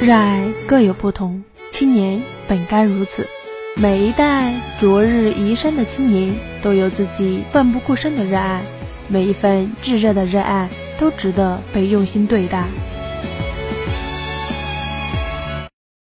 热爱各有不同，青年本该如此。每一代昨日移山的青年，都有自己奋不顾身的热爱，每一份炙热的热爱，都值得被用心对待。